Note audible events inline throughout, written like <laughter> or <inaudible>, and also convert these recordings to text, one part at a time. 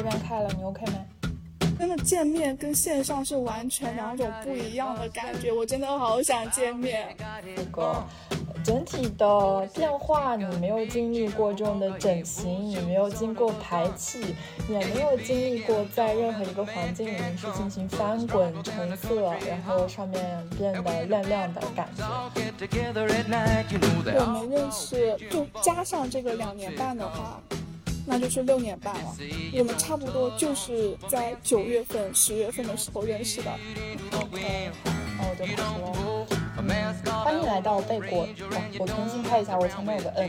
这边开了，你 OK 吗？真的见面跟线上是完全两种不一样的感觉，我真的好想见面。这个整体的变化，你没有经历过这种的整形，你没有经过排气，也没有经历过在任何一个环境里面去进行翻滚成色，然后上面变得亮亮的感觉。我们认识，就加上这个两年半的话。那就是六年半了，我们差不多就是在九月份、十月份的时候认识的。OK，那我就开始喽。欢迎来到贝果。我重新开一下，我前面有个 N。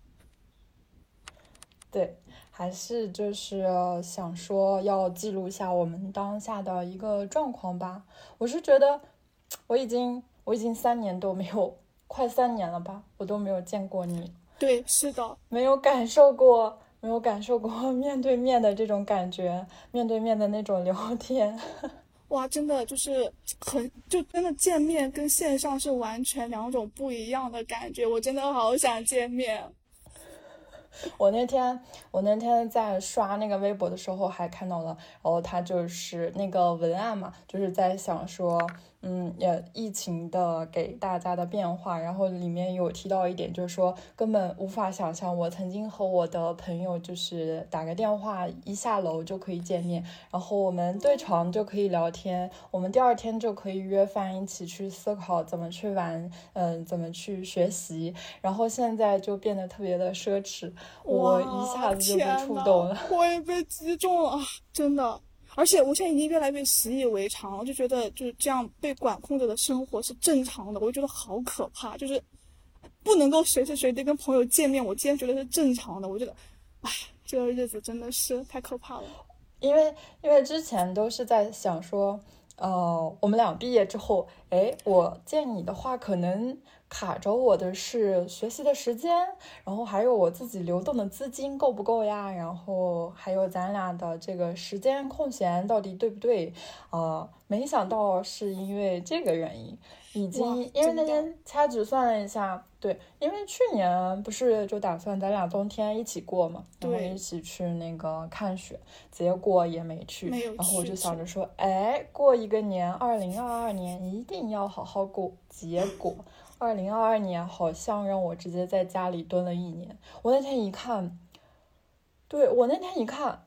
对，还是就是想说要记录一下我们当下的一个状况吧。我是觉得我已经我已经三年都没有，快三年了吧，我都没有见过你。对，是的，没有感受过，没有感受过 <laughs> 面对面的这种感觉，面对面的那种聊天。<laughs> 哇，真的就是很，就真的见面跟线上是完全两种不一样的感觉，我真的好想见面。<laughs> 我那天我那天在刷那个微博的时候还看到了，然后他就是那个文案嘛，就是在想说。嗯，也疫情的给大家的变化，然后里面有提到一点，就是说根本无法想象，我曾经和我的朋友就是打个电话，一下楼就可以见面，然后我们对床就可以聊天，我们第二天就可以约饭一起去思考怎么去玩，嗯，怎么去学习，然后现在就变得特别的奢侈，我一下子就被触动了，我也被击中了，<laughs> 真的。而且我现在已经越来越习以为常了，就觉得就是这样被管控着的生活是正常的，我就觉得好可怕，就是不能够随时随地跟朋友见面，我竟然觉得是正常的，我觉得，唉，这个日子真的是太可怕了。因为因为之前都是在想说，呃，我们俩毕业之后，哎，我见你的话可能。卡着我的是学习的时间，然后还有我自己流动的资金够不够呀？然后还有咱俩的这个时间空闲到底对不对？呃，没想到是因为这个原因，已经因为那天掐指算了一下，对，因为去年不是就打算咱俩冬天一起过嘛，然后一起去那个看雪，结果也没去，然后我就想着说，哎，过一个年，二零二二年一定要好好过，结果。二零二二年好像让我直接在家里蹲了一年。我那天一看，对我那天一看，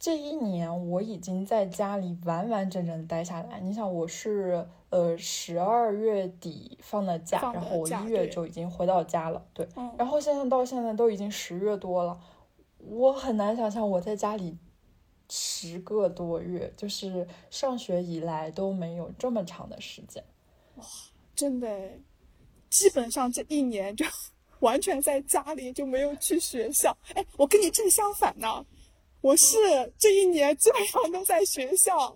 这一年我已经在家里完完整整的待下来。你想，我是呃十二月底放的假，然后我一月就已经回到家了。对，然后现在到现在都已经十月多了，我很难想象我在家里十个多月，就是上学以来都没有这么长的时间。哇，真的。基本上这一年就 <laughs> 完全在家里，就没有去学校。哎，我跟你正相反呢，我是这一年基本上都在学校。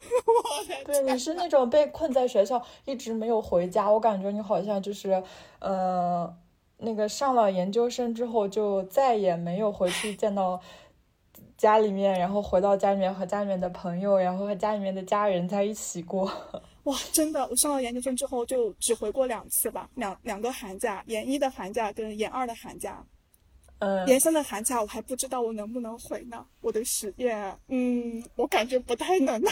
<laughs> 对，你是那种被困在学校，一直没有回家。我感觉你好像就是，呃，那个上了研究生之后就再也没有回去见到家里面，然后回到家里面和家里面的朋友，然后和家里面的家人在一起过。哇，真的！我上了研究生之后就只回过两次吧，两两个寒假，研一的寒假跟研二的寒假。嗯，研三的寒假我还不知道我能不能回呢。我的实验，嗯，我感觉不太能呢。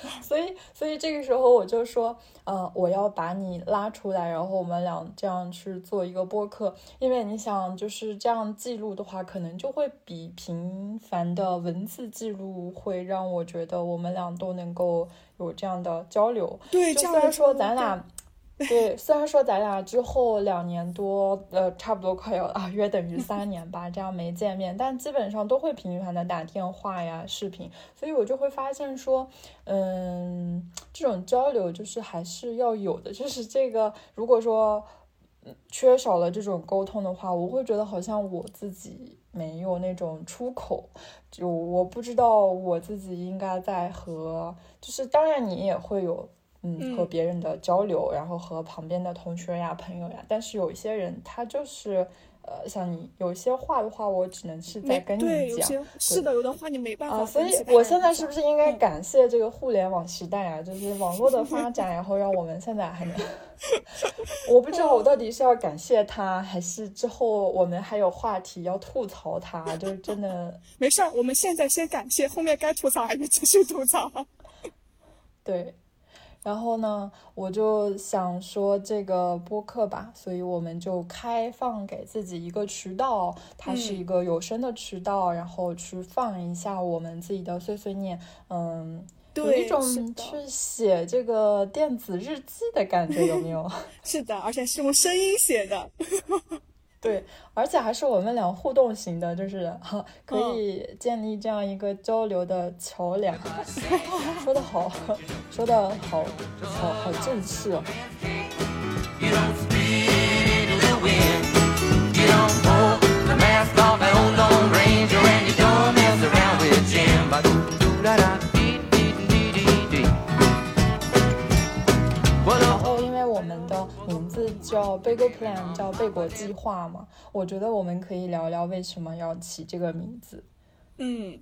<laughs> 所以，所以这个时候我就说，呃，我要把你拉出来，然后我们俩这样去做一个播客。因为你想，就是这样记录的话，可能就会比频繁的文字记录会让我觉得我们俩都能够有这样的交流。对，虽然说咱俩，<laughs> 对，虽然说咱俩之后两年多，呃，差不多快要啊，约等于三年吧，这样没见面，但基本上都会频繁的打电话呀、视频，所以我就会发现说，嗯，这种交流就是还是要有的，就是这个，如果说缺少了这种沟通的话，我会觉得好像我自己没有那种出口，就我不知道我自己应该在和，就是当然你也会有。嗯，和别人的交流，然后和旁边的同学呀、朋友呀，但是有一些人他就是，呃，像你有些话的话，我只能是在跟你讲。是的，有的话你没办法。啊，所以我现在是不是应该感谢这个互联网时代啊？就是网络的发展，然后让我们现在还能。<laughs> 我不知道我到底是要感谢他，还是之后我们还有话题要吐槽他？就是真的。没事儿，我们现在先感谢，后面该吐槽还是继续吐槽。<laughs> 对。然后呢，我就想说这个播客吧，所以我们就开放给自己一个渠道，它是一个有声的渠道，然后去放一下我们自己的碎碎念，嗯，有一种去写这个电子日记的感觉，有没有？<laughs> 是的，而且是用声音写的。对，而且还是我们俩互动型的，就是 <laughs> 哈，可以建立这样一个交流的桥梁。<laughs> 说的好，说的好，好好正式哦。叫 Bagel Plan，叫贝果计划嘛？我觉得我们可以聊聊为什么要起这个名字。嗯，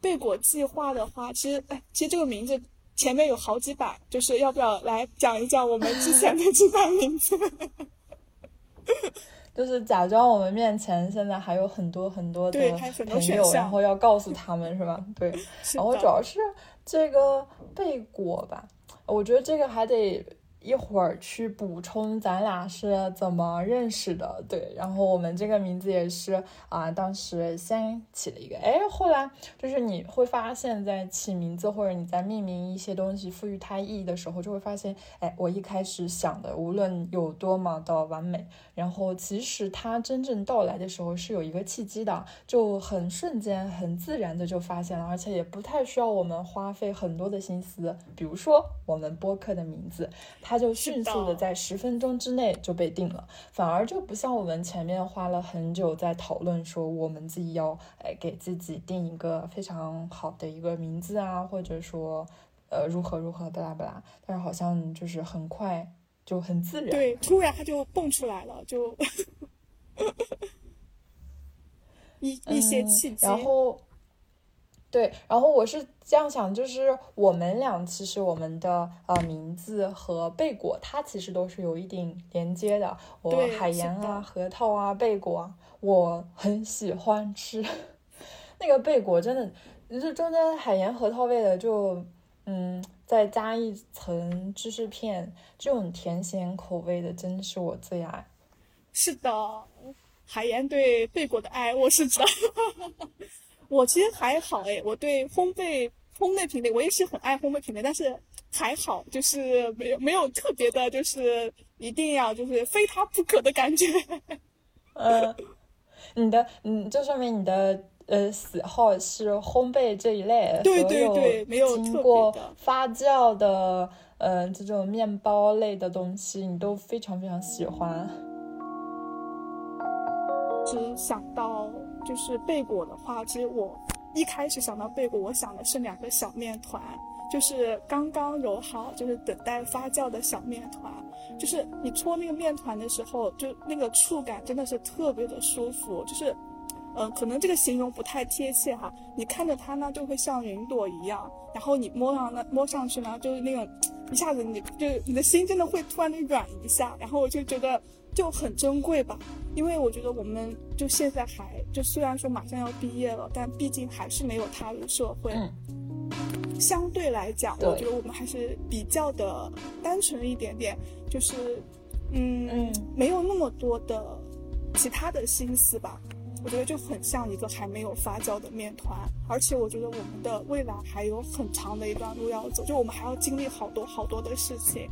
贝果计划的话，其实哎，其实这个名字前面有好几版，就是要不要来讲一讲我们之前的几版名字？<laughs> 就是假装我们面前现在还有很多很多的朋友，然后要告诉他们是吧？<laughs> 对，然后主要是这个贝果吧，我觉得这个还得。一会儿去补充咱俩是怎么认识的，对，然后我们这个名字也是啊，当时先起了一个，哎，后来就是你会发现在起名字或者你在命名一些东西赋予它意义的时候，就会发现，哎，我一开始想的无论有多么的完美，然后其实它真正到来的时候是有一个契机的，就很瞬间很自然的就发现了，而且也不太需要我们花费很多的心思，比如说我们播客的名字。就迅速的在十分钟之内就被定了，反而就不像我们前面花了很久在讨论说我们自己要哎给自己定一个非常好的一个名字啊，或者说呃如何如何巴拉巴拉，但是好像就是很快就很自然，对，突然它就蹦出来了，就 <laughs> 一一些契机，然后。对，然后我是这样想，就是我们俩其实我们的呃名字和贝果，它其实都是有一定连接的。我海盐啊、核桃啊、贝果，我很喜欢吃 <laughs> 那个贝果，真的，这中间海盐核桃味的，就嗯，再加一层芝士片，这种甜咸口味的，真的是我最爱。是的，海盐对贝果的爱，我是知道。我其实还好哎，我对烘焙烘焙品类我也是很爱烘焙品类，但是还好，就是没有没有特别的，就是一定要就是非它不可的感觉。<laughs> 呃，你的嗯，就说明你的呃喜好是烘焙这一类，对对对，没有经过发酵的呃这种面包类的东西，你都非常非常喜欢。只想到。就是贝果的话，其实我一开始想到贝果，我想的是两个小面团，就是刚刚揉好，就是等待发酵的小面团。就是你搓那个面团的时候，就那个触感真的是特别的舒服。就是，嗯，可能这个形容不太贴切哈。你看着它呢，就会像云朵一样，然后你摸上呢，摸上去呢，就是那种一下子你就你的心真的会突然的软一下，然后我就觉得。就很珍贵吧，因为我觉得我们就现在还就虽然说马上要毕业了，但毕竟还是没有踏入社会。相对来讲，我觉得我们还是比较的单纯一点点，就是嗯，没有那么多的其他的心思吧。我觉得就很像一个还没有发酵的面团，而且我觉得我们的未来还有很长的一段路要走，就我们还要经历好多好多的事情，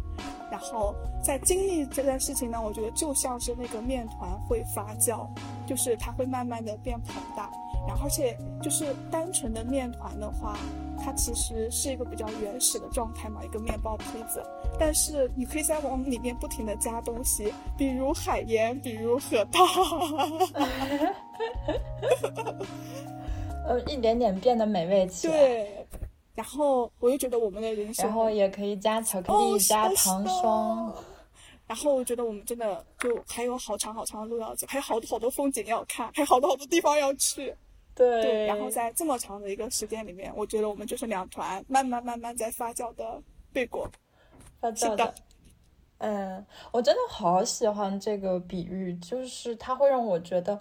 然后在经历这件事情呢，我觉得就像是那个面团会发酵，就是它会慢慢的变膨大，然后而且就是单纯的面团的话，它其实是一个比较原始的状态嘛，一个面包坯子，但是你可以在往里面不停的加东西，比如海盐，比如核桃。<laughs> 呃，一点点变得美味起来。对，然后我又觉得我们的人生，然后也可以加巧克力、加糖霜。然后我觉得我们真的就还有好长好长的路要走，还有好多好多风景要看，还有好多好多地方要去。对。然后在这么长的一个时间里面，我觉得我们就是两团慢慢慢慢在发酵的贝果。发酵的。嗯，我真的好喜欢这个比喻，就是它会让我觉得。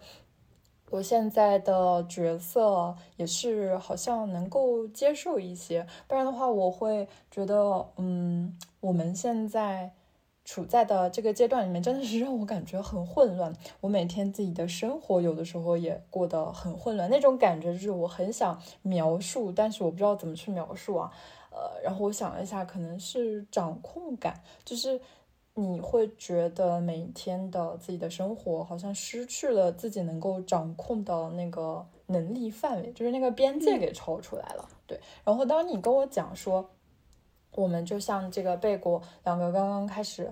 我现在的角色也是好像能够接受一些，不然的话我会觉得，嗯，我们现在处在的这个阶段里面真的是让我感觉很混乱。我每天自己的生活有的时候也过得很混乱，那种感觉就是我很想描述，但是我不知道怎么去描述啊。呃，然后我想了一下，可能是掌控感，就是。你会觉得每天的自己的生活好像失去了自己能够掌控的那个能力范围，就是那个边界给超出来了。对，然后当你跟我讲说，我们就像这个贝果两个刚刚开始，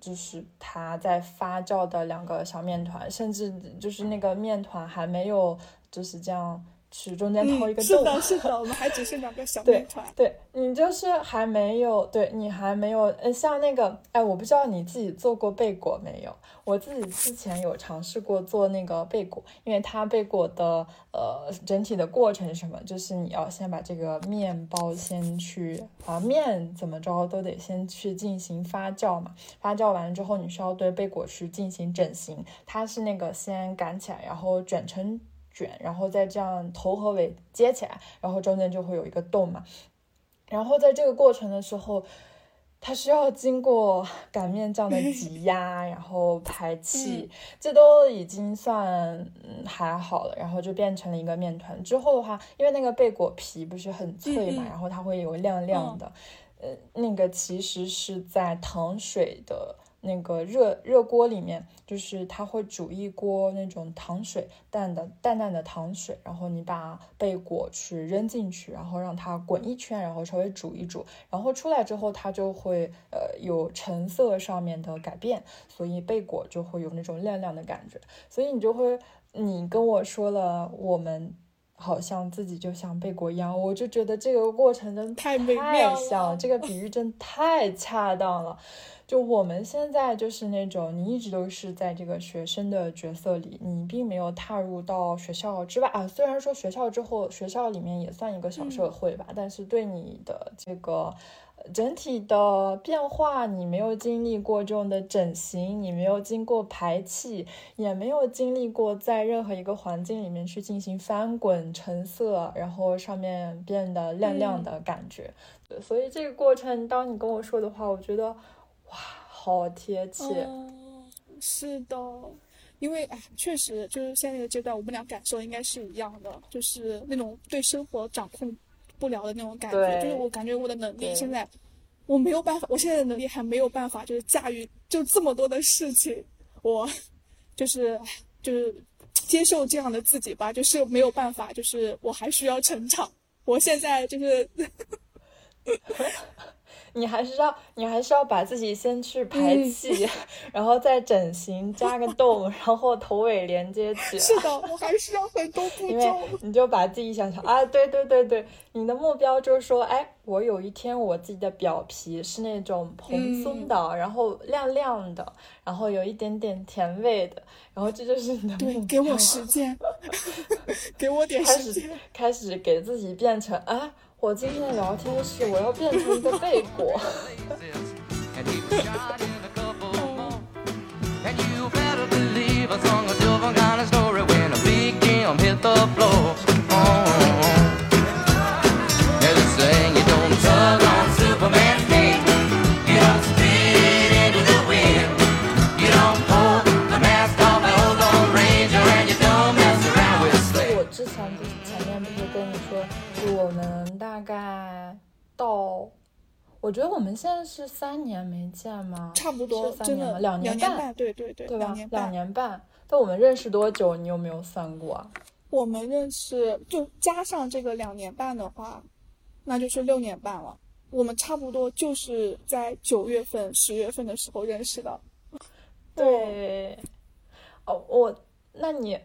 就是它在发酵的两个小面团，甚至就是那个面团还没有就是这样。去中间掏一个洞，是的，是的，<laughs> 我们还只是两个小面团。对你就是还没有，对你还没有，呃，像那个，哎，我不知道你自己做过贝果没有？我自己之前有尝试过做那个贝果，因为它贝果的呃整体的过程是什么？就是你要先把这个面包先去啊面怎么着都得先去进行发酵嘛，发酵完了之后，你需要对贝果去进行整形，它是那个先擀起来，然后卷成。卷，然后再这样头和尾接起来，然后中间就会有一个洞嘛。然后在这个过程的时候，它需要经过擀面杖的挤压，然后排 <laughs> 气，这都已经算嗯还好了。然后就变成了一个面团。之后的话，因为那个贝果皮不是很脆嘛，然后它会有亮亮的，呃，那个其实是在糖水的。那个热热锅里面，就是它会煮一锅那种糖水淡的淡淡的糖水，然后你把贝果去扔进去，然后让它滚一圈，然后稍微煮一煮，然后出来之后它就会呃有成色上面的改变，所以贝果就会有那种亮亮的感觉，所以你就会你跟我说了，我们好像自己就像贝果一样，我就觉得这个过程真太美妙了，这个比喻真太恰当了。就我们现在就是那种，你一直都是在这个学生的角色里，你并没有踏入到学校之外啊。虽然说学校之后，学校里面也算一个小社会吧，但是对你的这个整体的变化，你没有经历过这种的整形，你没有经过排气，也没有经历过在任何一个环境里面去进行翻滚成色，然后上面变得亮亮的感觉。所以这个过程，当你跟我说的话，我觉得。哇，好贴切！是的，因为哎，确实就是现在这个阶段，我们俩感受应该是一样的，就是那种对生活掌控不了的那种感觉。就是我感觉我的能力现在我没有办法，我现在的能力还没有办法，就是驾驭就这么多的事情。我就是就是接受这样的自己吧，就是没有办法，就是我还需要成长。我现在就是。<laughs> 你还是要，你还是要把自己先去排气，<laughs> 然后再整形，加个洞，然后头尾连接起来。是的，我还是要很多步骤。因为你就把自己想想啊，对对对对，你的目标就是说，哎，我有一天我自己的表皮是那种蓬松的，然后亮亮的，然后有一点点甜味的，然后这就是你的目标。给我时间，<laughs> 给我点时间，开始给自己变成啊。我今天的聊天是我要变成一个备货。<laughs> 觉得我们现在是三年没见吗？差不多，是三真的年吗？两年半，对对对，对吧？两两年半。但我们认识多久？你有没有算过啊？我们认识就加上这个两年半的话，那就是六年半了。我们差不多就是在九月份、十月份的时候认识的。对，哦，我，那你，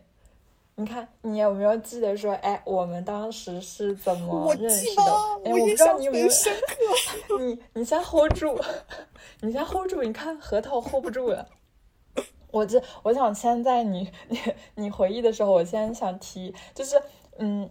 你看，你有没有记得说，哎，我们当时是怎么认识的？哎，我不知道你有没有深刻。<laughs> 你你先 hold 住，<laughs> 你先 hold 住，你看核桃 hold 不住了。<laughs> 我这，我想先在你你你回忆的时候，我先想提，就是嗯。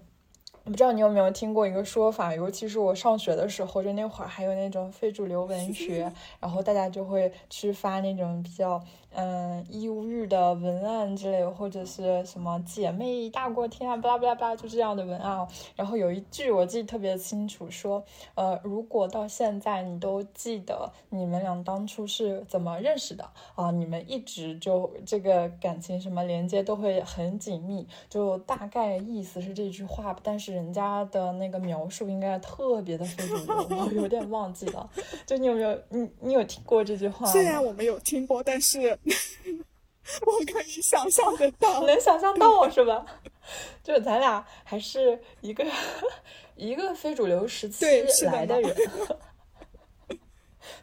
我不知道你有没有听过一个说法，尤其是我上学的时候，就那会儿还有那种非主流文学，然后大家就会去发那种比较。嗯，忧郁的文案之类，或者是什么姐妹大过天啊，巴拉巴拉巴拉，就这样的文案。然后有一句我记得特别清楚，说，呃，如果到现在你都记得你们俩当初是怎么认识的啊，你们一直就这个感情什么连接都会很紧密。就大概意思是这句话，但是人家的那个描述应该特别的非主流，我有点忘记了。就你有没有你你有听过这句话？虽然我没有听过，但是。<laughs> 我可以想象得到，<laughs> 能想象到是吧？<laughs> 就是咱俩还是一个一个非主流时期来的人，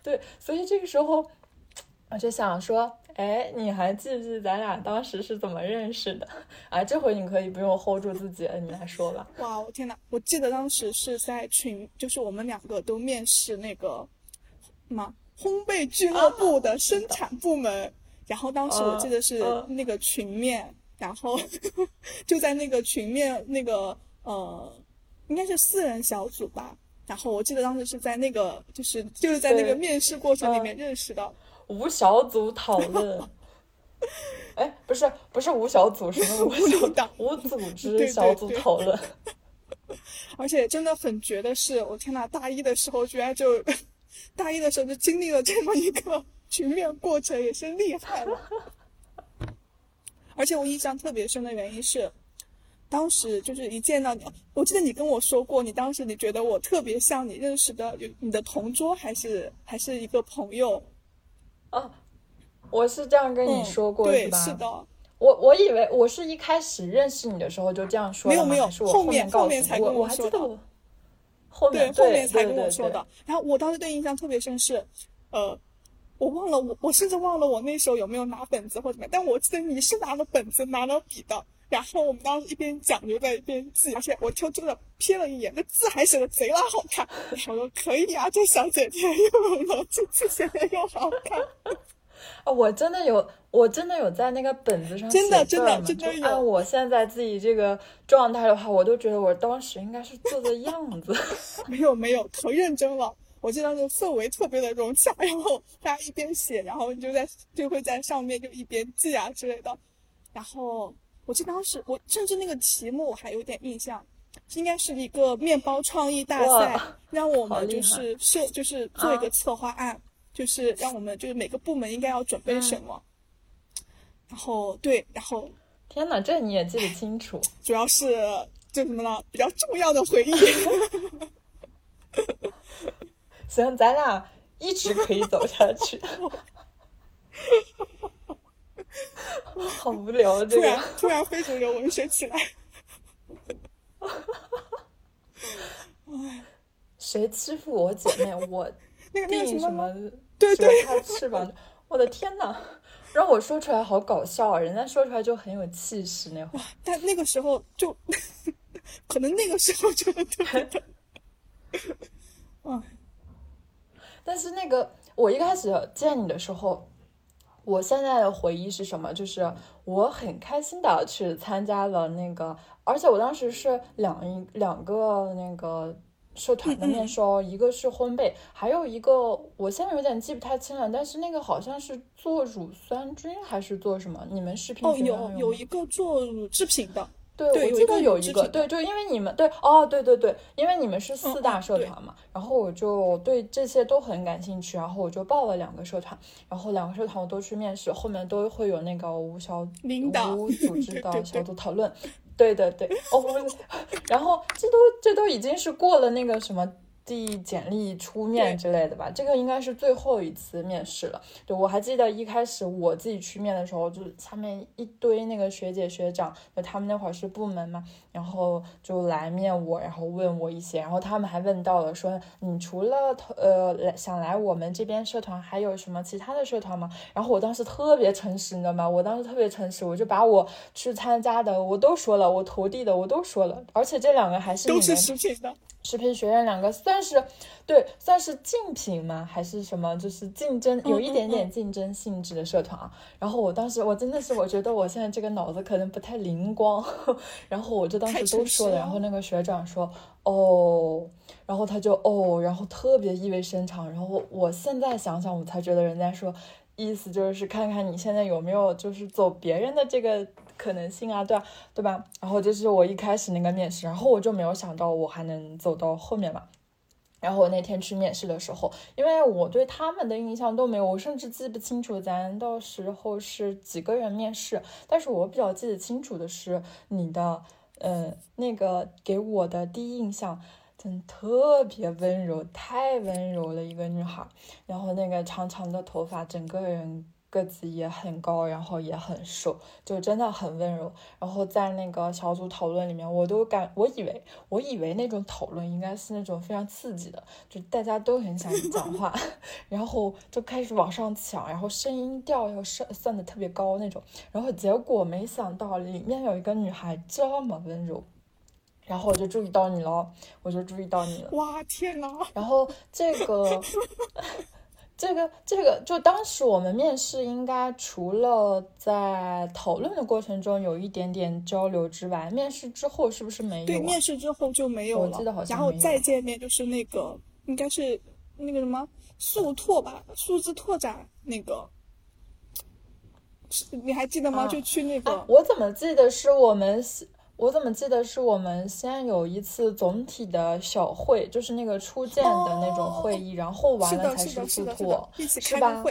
对，所以这个时候我就想说，哎，你还记不记咱俩当时是怎么认识的？啊，这回你可以不用 hold 住自己了，你来说吧。哇，我天呐，我记得当时是在群，就是我们两个都面试那个什么烘焙俱乐部的生产部门。然后当时我记得是那个群面，然后就在那个群面那个呃，应该是四人小组吧。然后我记得当时是在那个就是就是在那个面试过程里面认识的。无小组讨论。哎，不是不是无小组，是无小党无组 <laughs> 织小组讨论。而且真的很绝的是，我天呐，大一的时候居然就 <laughs> 大一的时候就经历了这么一个。群面过程也是厉害了，而且我印象特别深的原因是，当时就是一见到你，我记得你跟我说过，你当时你觉得我特别像你认识的你的同桌，还是还是一个朋友？哦，我是这样跟你说过是吧？是的。我我以为我是一开始认识你的时候就这样说的，没有没有，后面后面才跟我说的。后面对，后面才跟我说的。然后我当时对印象特别深是，呃。我忘了，我我甚至忘了我那时候有没有拿本子或者怎么样，但我记得你是拿了本子拿了笔的，然后我们当时一边讲就在一边记，而且我就真的瞥了一眼，那字还写的贼拉好看。我说可以啊，这小姐姐又有逻辑，字写的又好看。<laughs> 啊，我真的有，我真的有在那个本子上真的真的真的有。按我现在自己这个状态的话，我都觉得我当时应该是做的样子。<laughs> 没有没有，可认真了。我记得那个氛围特别的融洽，然后大家一边写，然后你就在就会在上面就一边记啊之类的。然后我记得当时我甚至那个题目我还有点印象，应该是一个面包创意大赛，<laughs> 让我们就是设就是做一个策划案，就是让我们就是每个部门应该要准备什么。然后对，然后天哪，这你也记得清楚？<laughs> 主要是就什么呢？比较重要的回忆。<laughs> 行，咱俩一直可以走下去。好无聊，这个突然非主流文学起来。谁欺负我姐妹？<laughs> 我那个什么？对对，它翅膀。我的天呐，让我说出来好搞笑啊！人家说出来就很有气势，那会儿。但那个时候就，<laughs> 可能那个时候就特别的，嗯。<laughs> 但是那个，我一开始见你的时候，我现在的回忆是什么？就是我很开心的去参加了那个，而且我当时是两一两个那个社团的面试哦，一个是烘焙，还有一个我现在有点记不太清了，但是那个好像是做乳酸菌还是做什么？你们视频哦，有有一个做乳制品的。对，我记得有一个，对，就因为你们对，哦，对对对，因为你们是四大社团嘛，然后我就对这些都很感兴趣，然后我就报了两个社团，然后两个社团我都去面试，后面都会有那个无小无组织 <laughs> 的小组讨论，对对对，哦，<laughs> 然后这都这都已经是过了那个什么递简历、出面之类的吧。这个应该是最后一次面试了。对我还记得一开始我自己去面的时候，就下面一堆那个学姐学长，就他们那会儿是部门嘛，然后就来面我，然后问我一些，然后他们还问到了说，你除了呃来想来我们这边社团，还有什么其他的社团吗？然后我当时特别诚实，你知道吗？我当时特别诚实，我就把我去参加的我都说了，我投递的我都说了，而且这两个还是都是的。食品学院两个算是对，算是竞品吗？还是什么？就是竞争，有一点点竞争性质的社团啊。然后我当时我真的是，我觉得我现在这个脑子可能不太灵光，<laughs> 然后我就当时都说了。然后那个学长说哦，然后他就哦，然后特别意味深长。然后我现在想想，我才觉得人家说意思就是看看你现在有没有就是走别人的这个。可能性啊，对啊，对吧？然后这是我一开始那个面试，然后我就没有想到我还能走到后面嘛。然后我那天去面试的时候，因为我对他们的印象都没有，我甚至记不清楚咱到时候是几个人面试。但是我比较记得清楚的是你的，呃，那个给我的第一印象，真特别温柔，太温柔了一个女孩。然后那个长长的头发，整个人。个子也很高，然后也很瘦，就真的很温柔。然后在那个小组讨论里面，我都感，我以为，我以为那种讨论应该是那种非常刺激的，就大家都很想 <laughs> 讲话，然后就开始往上抢，然后声音调要上算的特别高那种。然后结果没想到里面有一个女孩这么温柔，然后我就注意到你了，我就注意到你了。哇天呐！然后这个。<laughs> 这个这个，就当时我们面试，应该除了在讨论的过程中有一点点交流之外，面试之后是不是没有？对，面试之后就没有了。我记得好像然后再见面就是那个，应该是那个什么速拓吧，数字拓展那个，你还记得吗？就去那个。我怎么记得是我们。我怎么记得是我们先有一次总体的小会，就是那个初见的那种会议，然后完了才是复拓，是吧？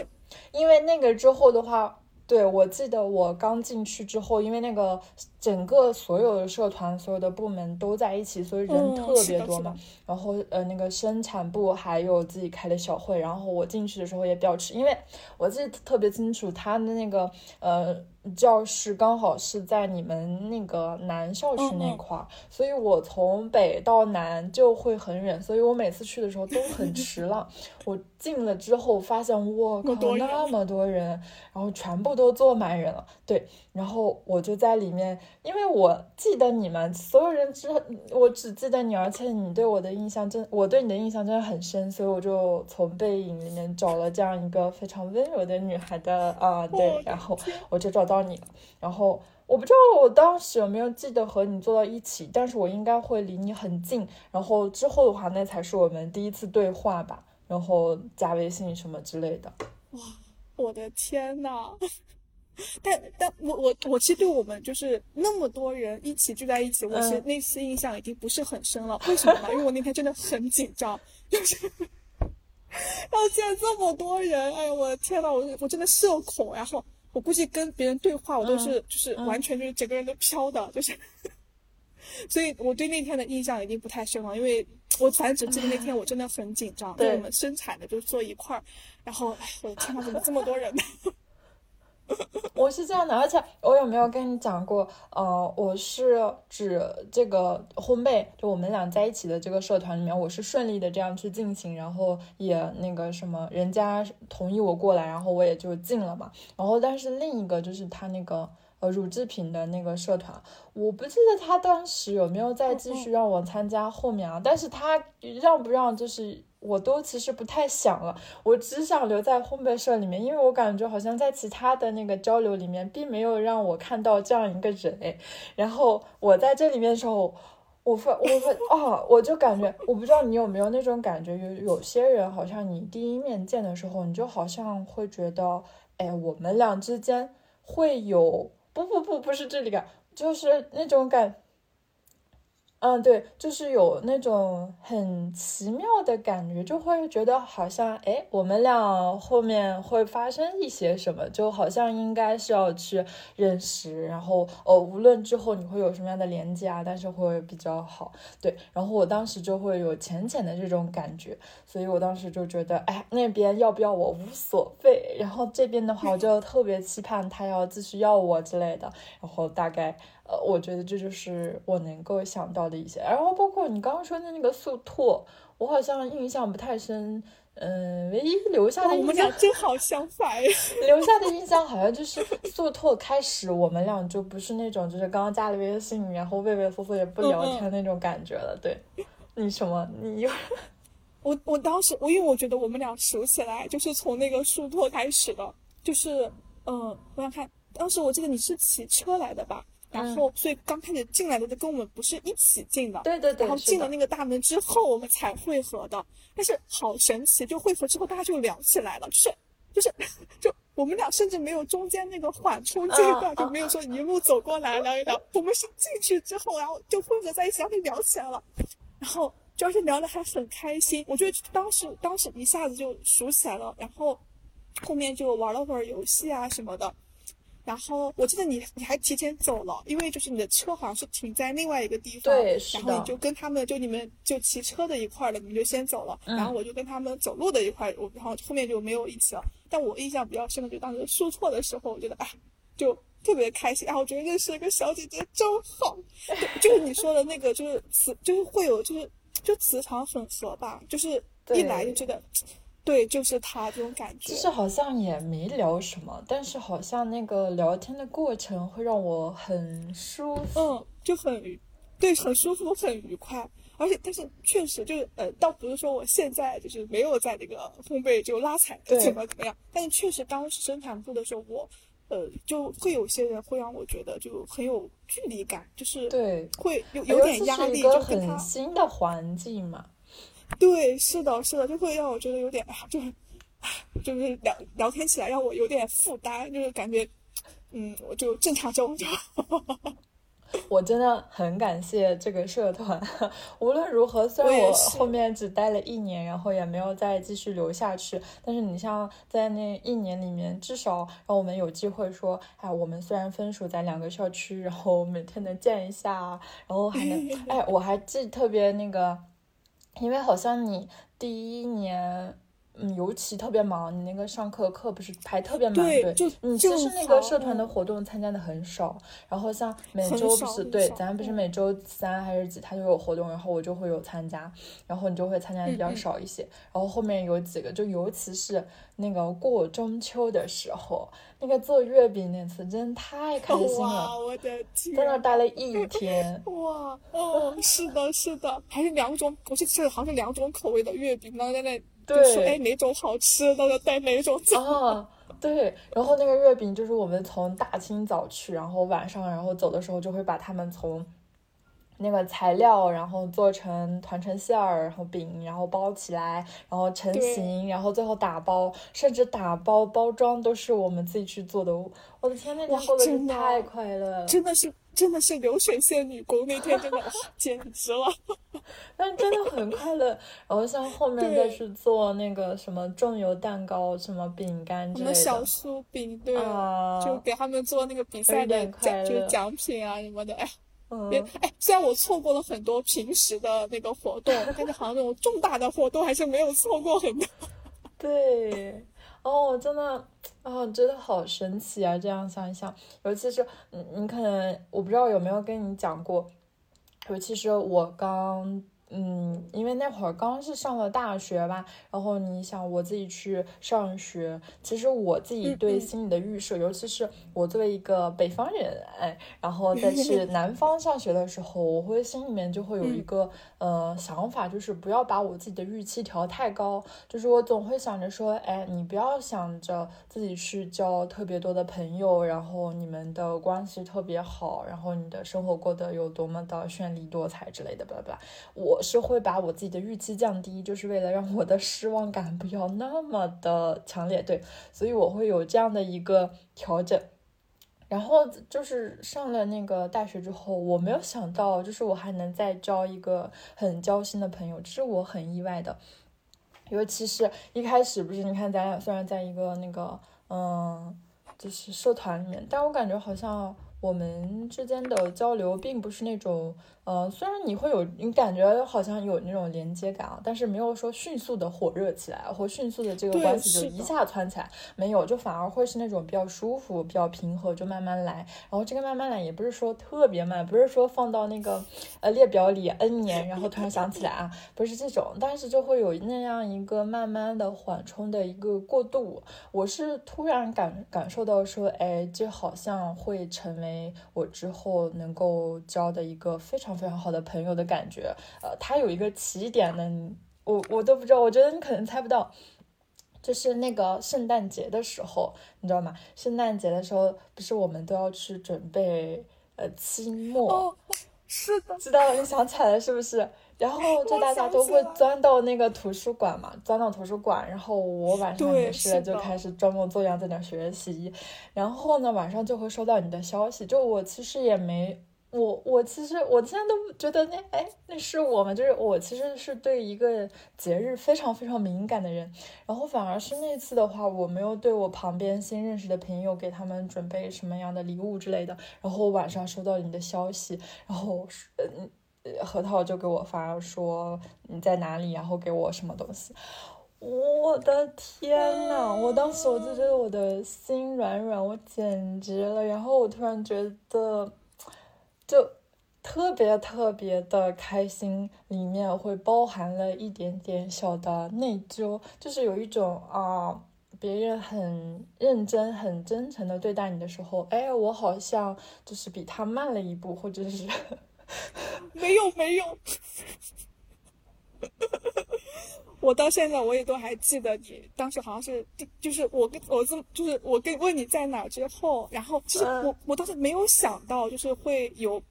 因为那个之后的话。对，我记得我刚进去之后，因为那个整个所有的社团、所有的部门都在一起，所以人特别多嘛。然后呃，那个生产部还有自己开的小会，然后我进去的时候也比较迟，因为我记得特别清楚，他的那个呃教室刚好是在你们那个南校区那块儿，所以我从北到南就会很远，所以我每次去的时候都很迟了。<laughs> 我进了之后发现，我靠，那么多人，然后全部都坐满人了。对，然后我就在里面，因为我记得你们所有人之，我只记得你，而且你对我的印象真，我对你的印象真的很深，所以我就从背影里面找了这样一个非常温柔的女孩的啊，对，然后我就找到你了。然后我不知道我当时有没有记得和你坐到一起，但是我应该会离你很近。然后之后的话，那才是我们第一次对话吧。然后加微信什么之类的，哇，我的天呐！<laughs> 但但我我我其实对我们就是那么多人一起聚在一起，我其实那次印象已经不是很深了。为什么呢？因为我那天真的很紧张，就是 <laughs> 要见这么多人，哎呀，我的天呐，我我真的社恐，然后我估计跟别人对话，我都是就是完全就是整个人都飘的，就是，<laughs> 所以我对那天的印象已经不太深了，因为。我反正只记得那天我真的很紧张，因为我们生产的就坐一块儿，然后我的天呐，怎么这么多人？<laughs> 我是这样的，而且我有没有跟你讲过？呃，我是指这个烘焙，就我们俩在一起的这个社团里面，我是顺利的这样去进行，然后也那个什么，人家同意我过来，然后我也就进了嘛。然后但是另一个就是他那个。呃，乳制品的那个社团，我不记得他当时有没有再继续让我参加后面啊？但是他让不让，就是我都其实不太想了，我只想留在烘焙社里面，因为我感觉好像在其他的那个交流里面，并没有让我看到这样一个人。然后我在这里面的时候，我发我发啊，我就感觉，我不知道你有没有那种感觉，有有些人好像你第一面见的时候，你就好像会觉得，哎，我们俩之间会有。不不不，不是这里感，就是那种感，嗯，对，就是有那种很奇妙的感觉，就会觉得好像，哎，我们俩后面会发生一些什么，就好像应该是要去认识，然后，哦，无论之后你会有什么样的连接啊，但是会比较好，对。然后我当时就会有浅浅的这种感觉，所以我当时就觉得，哎，那边要不要我无所谓，然后这边的话，我就特别期盼他要继续要我之类的，然后大概。呃，我觉得这就是我能够想到的一些，然后包括你刚刚说的那个速拓，我好像印象不太深，嗯，唯一留下的印象，我们俩正好相反，<laughs> 留下的印象好像就是速拓开始，我们俩就不是那种就是刚刚加了微信，然后畏畏缩缩也不聊天那种感觉了。对，你什么？你我我当时我因为我觉得我们俩熟起来就是从那个树托开始的，就是嗯，我想看，当时我记得你是骑车来的吧？然后，所以刚开始进来的就跟我们不是一起进的，对对对。然后进了那个大门之后，我们才汇合的。但是好神奇，就汇合之后，大家就聊起来了，就是就是，就我们俩甚至没有中间那个缓冲阶段，就没有说一路走过来聊一聊。我们是进去之后，然后就混合在一起，然后就聊起来了。然后主要是聊的还很开心，我觉得当时当时一下子就熟起来了。然后后面就玩了会儿游戏啊什么的。然后我记得你你还提前走了，因为就是你的车好像是停在另外一个地方，对，然后你就跟他们就你们就骑车的一块儿的，你们就先走了，然后我就跟他们走路的一块，我然后后面就没有一起了。但我印象比较深的就当时说错的时候，我觉得哎，就特别开心，然后我觉得认识了个小姐姐真好，<laughs> 就是你说的那个就是词，就是会有就是就磁场很合吧，就是一来就觉得。对，就是他这种感觉。就是好像也没聊什么，但是好像那个聊天的过程会让我很舒服，嗯，就很，对，很舒服，很愉快。而且，但是确实就是，呃，倒不是说我现在就是没有在那个烘焙就拉踩怎么怎么样，但是确实当时生产部的时候，我，呃，就会有些人会让我觉得就很有距离感，就是对，会有有点压力，就很新的环境嘛。对，是的，是的，就会让我觉得有点，就是，就是聊聊天起来让我有点负担，就是感觉，嗯，我就正常中就。我真的很感谢这个社团，<laughs> 无论如何，虽然我后面只待了一年，然后也没有再继续留下去，但是你像在那一年里面，至少让我们有机会说，哎，我们虽然分属在两个校区，然后每天能见一下，然后还能，<laughs> 哎，我还记特别那个。因为好像你第一年，嗯，尤其特别忙，你那个上课课不是排特别满，对，就你其实那个社团的活动参加的很少。然后像每周不是对，咱不是每周三还是几，他就有活动，然后我就会有参加，然后你就会参加的比较少一些。然后后面有几个，就尤其是那个过中秋的时候。那个做月饼那次真的太开心了，我的天，在那待了一天。哇，哦，是的，是的，还是两种，我记得好像是两种口味的月饼，然后在那就说哎哪种好吃，大家带哪种走。啊，对，然后那个月饼就是我们从大清早去，然后晚上然后走的时候就会把它们从。那个材料，然后做成团成馅儿，然后饼，然后包起来，然后成型，然后最后打包，甚至打包包装都是我们自己去做的。我的天，那天过得太快乐，真的是真的是流水线女工，那天真的 <laughs> 简直了。但真的很快乐。然后像后面再去做那个什么重油蛋糕、什么饼干之类的，小酥饼，对，就给他们做那个比赛的奖，就是奖品啊什么的，哎。哎，虽然我错过了很多平时的那个活动，但是好像那种重大的活动还是没有错过很多。<laughs> 对，哦，真的，啊，真的好神奇啊！这样想一想，尤其是你，你可能我不知道有没有跟你讲过，尤其是我刚。嗯，因为那会儿刚是上了大学吧，然后你想我自己去上学，其实我自己对心理的预设，尤其是我作为一个北方人，哎，然后再 <laughs> 去南方上学的时候，我会心里面就会有一个呃想法，就是不要把我自己的预期调太高，就是我总会想着说，哎，你不要想着自己去交特别多的朋友，然后你们的关系特别好，然后你的生活过得有多么的绚丽多彩之类的，巴拉巴拉，我。是会把我自己的预期降低，就是为了让我的失望感不要那么的强烈，对，所以我会有这样的一个调整。然后就是上了那个大学之后，我没有想到，就是我还能再交一个很交心的朋友，这是我很意外的。尤其是一开始不是，你看咱俩虽然在一个那个嗯，就是社团里面，但我感觉好像。我们之间的交流并不是那种，呃，虽然你会有，你感觉好像有那种连接感啊，但是没有说迅速的火热起来，或迅速的这个关系就一下窜起来，没有，就反而会是那种比较舒服、比较平和，就慢慢来。然后这个慢慢来也不是说特别慢，不是说放到那个呃列表里 N 年，然后突然想起来啊，不是这种，但是就会有那样一个慢慢的缓冲的一个过渡。我是突然感感受到说，哎，这好像会成为。我之后能够交的一个非常非常好的朋友的感觉，呃，他有一个起点呢，我我都不知道，我觉得你可能猜不到，就是那个圣诞节的时候，你知道吗？圣诞节的时候不是我们都要去准备呃期末，哦是的，知道了，你想起来了是不是？然后就大家都会钻到那个图书馆嘛，钻到图书馆。然后我晚上也是就开始装模作样在那学习。然后呢，晚上就会收到你的消息。就我其实也没，我我其实我现在都觉得那哎那是我们，就是我其实是对一个节日非常非常敏感的人。然后反而是那次的话，我没有对我旁边新认识的朋友给他们准备什么样的礼物之类的。然后晚上收到你的消息，然后嗯。核桃就给我发说你在哪里，然后给我什么东西。我的天呐，我当时我就觉得我的心软软，我简直了。然后我突然觉得，就特别特别的开心，里面会包含了一点点小的内疚，就是有一种啊，别人很认真、很真诚的对待你的时候，哎，我好像就是比他慢了一步，或者是。没有没有，我到现在我也都还记得你当时好像是就是我跟我这么就是我跟问你在哪之后，然后其实我我当时没有想到就是会有，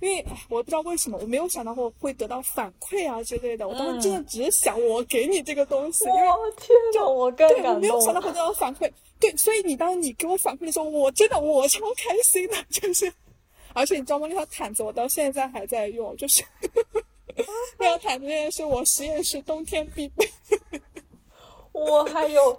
因为我不知道为什么我没有想到会会得到反馈啊之类的，我当时真的只是想我给你这个东西，因为天哪，我更感动，没有想到会得到反馈，对，所以你当你给我反馈的时候，我真的我超开心的，<laughs> 就是。而且你知道吗？那条毯子我到现在还在用，就是那条毯子是我实验室冬天必备。<laughs> 我还有，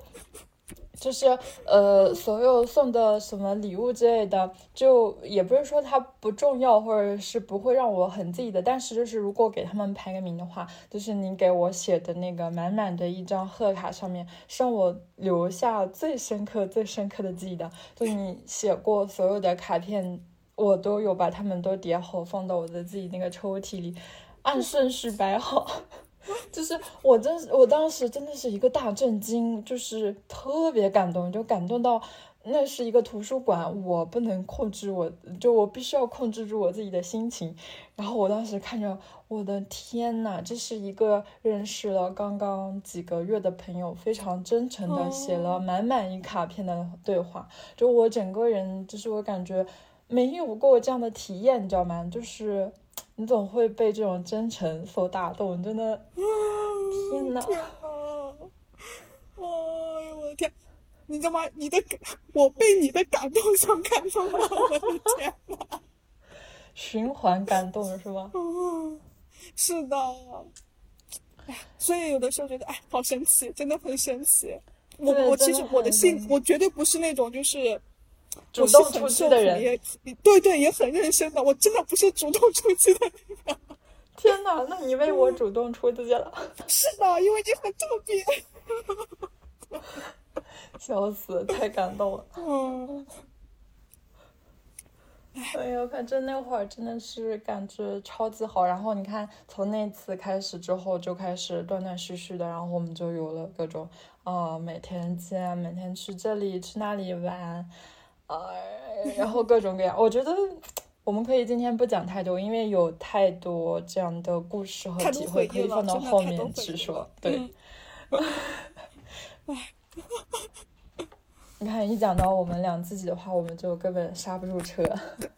就是呃，所有送的什么礼物之类的，就也不是说它不重要，或者是不会让我很记得。但是就是如果给他们排个名的话，就是你给我写的那个满满的一张贺卡上面，是让我留下最深刻、最深刻的记忆的。就你写过所有的卡片。我都有把它们都叠好，放到我的自己那个抽屉里，按顺序摆好。<laughs> 就是我真，我当时真的是一个大震惊，就是特别感动，就感动到那是一个图书馆，我不能控制，我就我必须要控制住我自己的心情。然后我当时看着，我的天呐，这是一个认识了刚刚几个月的朋友，非常真诚的写了满满一卡片的对话，就我整个人，就是我感觉。没有过这样的体验，你知道吗？就是你总会被这种真诚所打动，真的。天哪！哎呦我的天！你知道吗？你的我被你的感动所感动了，我的天哪！循环感动是吧？嗯，是的。哎，所以有的时候觉得，哎，好神奇，真的很神奇。我我其实我的性，我绝对不是那种就是。主动出击的人，也对对，也很认真的。我真的不是主动出击的人。天哪，那你为我主动出击了？<laughs> 是的，因为你很特别。<laughs> 笑死，太感动了。嗯。哎呀，反正那会儿真的是感觉超级好。然后你看，从那次开始之后，就开始断断续续的，然后我们就有了各种啊，每天见，每天去这里去那里玩。呃，然后各种各样，我觉得我们可以今天不讲太多，因为有太多这样的故事和体会可以放到后面去说。对，<laughs> 你看一讲到我们俩自己的话，我们就根本刹不住车，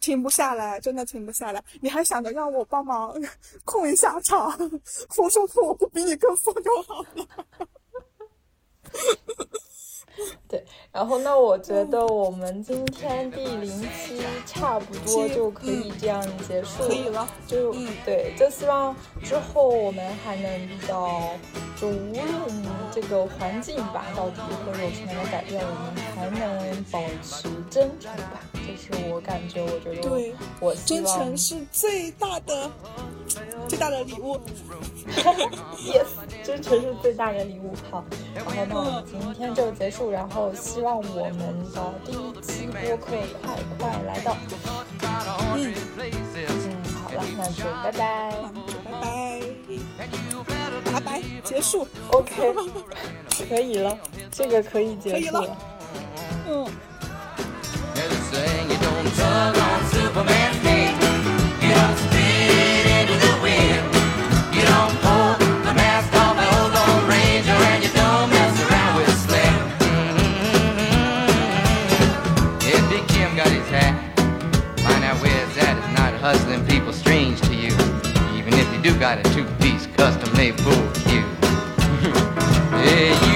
停不下来，真的停不下来。你还想着让我帮忙 <laughs> 控一下场，<laughs> 我说我不比你更疯就好了。<laughs> 对，然后那我觉得我们今天第零期差不多就可以这样结束，了。就对，就希望之后我们还能遇到，就无论这个环境吧到底会有什么样的改变，我们还能保持真诚吧。就是我感觉，我觉得，对，我真诚是最大的。最大的礼物，<laughs> yes，真诚是最大的礼物。好，然后呢我们今天就结束，然后希望我们的第一期播客快快来到。嗯嗯，好了，那就拜拜，拜拜，拜拜，结束，OK，可以了，这个可以结束了，嗯。Got a two-piece custom-made pool <laughs> cue. yeah, you